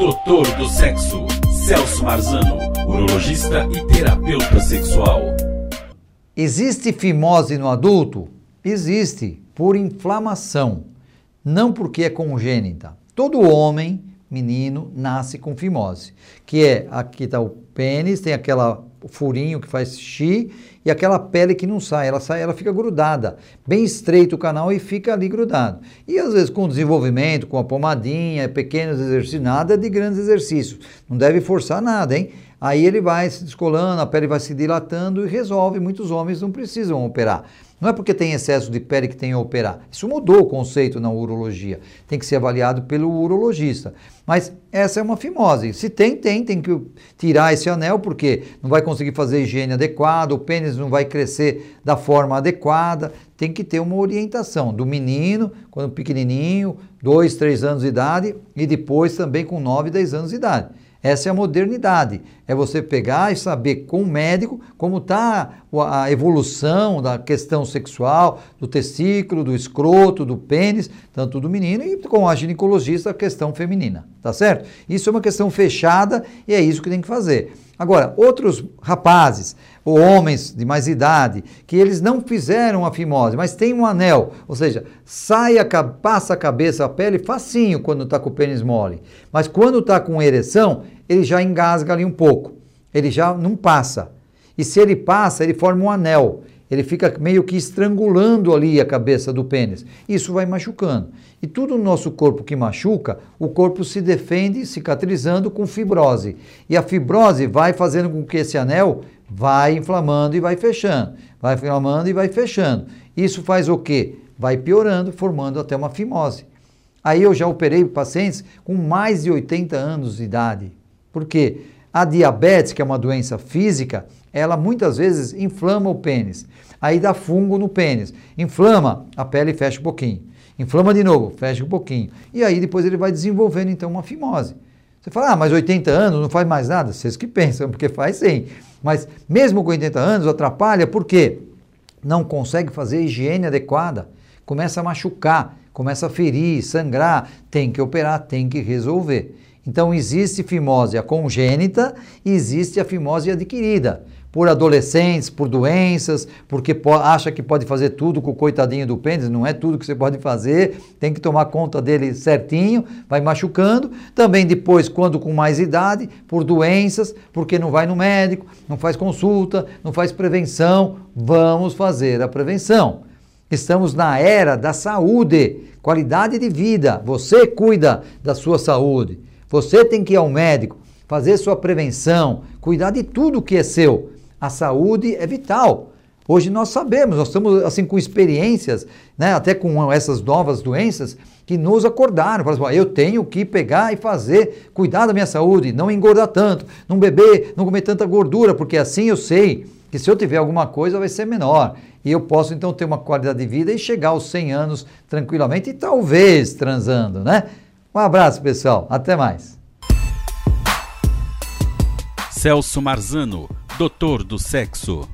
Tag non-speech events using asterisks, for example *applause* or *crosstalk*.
Doutor do Sexo, Celso Marzano, urologista e terapeuta sexual. Existe fimose no adulto? Existe, por inflamação, não porque é congênita. Todo homem, menino, nasce com fimose, que é aqui está o pênis, tem aquela furinho que faz xixi e aquela pele que não sai, ela sai, ela fica grudada, bem estreito o canal e fica ali grudado. E às vezes com desenvolvimento, com a pomadinha, pequenos exercícios, nada de grandes exercícios. Não deve forçar nada, hein? Aí ele vai se descolando, a pele vai se dilatando e resolve. Muitos homens não precisam operar. Não é porque tem excesso de pele que tem que operar. Isso mudou o conceito na urologia. Tem que ser avaliado pelo urologista. Mas essa é uma fimose. Se tem, tem, tem que tirar esse anel, porque não vai conseguir fazer higiene adequada, o pênis não vai crescer da forma adequada. Tem que ter uma orientação do menino, quando pequenininho, 2, 3 anos de idade, e depois também com 9, 10 anos de idade. Essa é a modernidade. É você pegar e saber com o médico como está a evolução da questão sexual, do testículo, do escroto, do pênis, tanto do menino, e com a ginecologista a questão feminina. Tá certo? Isso é uma questão fechada e é isso que tem que fazer. Agora, outros rapazes ou homens de mais idade que eles não fizeram a fimose, mas tem um anel, ou seja, sai a, passa a cabeça, a pele facinho quando está com o pênis mole, mas quando está com ereção, ele já engasga ali um pouco, ele já não passa. E se ele passa, ele forma um anel ele fica meio que estrangulando ali a cabeça do pênis. Isso vai machucando. E tudo no nosso corpo que machuca, o corpo se defende cicatrizando com fibrose. E a fibrose vai fazendo com que esse anel vai inflamando e vai fechando. Vai inflamando e vai fechando. Isso faz o quê? Vai piorando, formando até uma fimose. Aí eu já operei pacientes com mais de 80 anos de idade. Por quê? A diabetes, que é uma doença física, ela muitas vezes inflama o pênis. Aí dá fungo no pênis. Inflama, a pele fecha um pouquinho. Inflama de novo, fecha um pouquinho. E aí depois ele vai desenvolvendo então uma fimose. Você fala, ah, mas 80 anos não faz mais nada? Vocês que *laughs* pensam, porque faz sim. Mas mesmo com 80 anos atrapalha, por quê? Não consegue fazer higiene adequada, começa a machucar, começa a ferir, sangrar, tem que operar, tem que resolver. Então existe fimose congênita e existe a fimose adquirida por adolescentes, por doenças, porque acha que pode fazer tudo com o coitadinho do pênis, não é tudo que você pode fazer, tem que tomar conta dele certinho, vai machucando. Também depois, quando com mais idade, por doenças, porque não vai no médico, não faz consulta, não faz prevenção, vamos fazer a prevenção. Estamos na era da saúde, qualidade de vida. Você cuida da sua saúde. Você tem que ir ao médico, fazer sua prevenção, cuidar de tudo que é seu. A saúde é vital. Hoje nós sabemos, nós estamos assim com experiências, né, até com essas novas doenças, que nos acordaram. Falaram assim, eu tenho que pegar e fazer, cuidar da minha saúde, não engordar tanto, não beber, não comer tanta gordura, porque assim eu sei que se eu tiver alguma coisa vai ser menor. E eu posso então ter uma qualidade de vida e chegar aos 100 anos tranquilamente e talvez transando, né? Um abraço, pessoal. Até mais. Celso Marzano, doutor do sexo.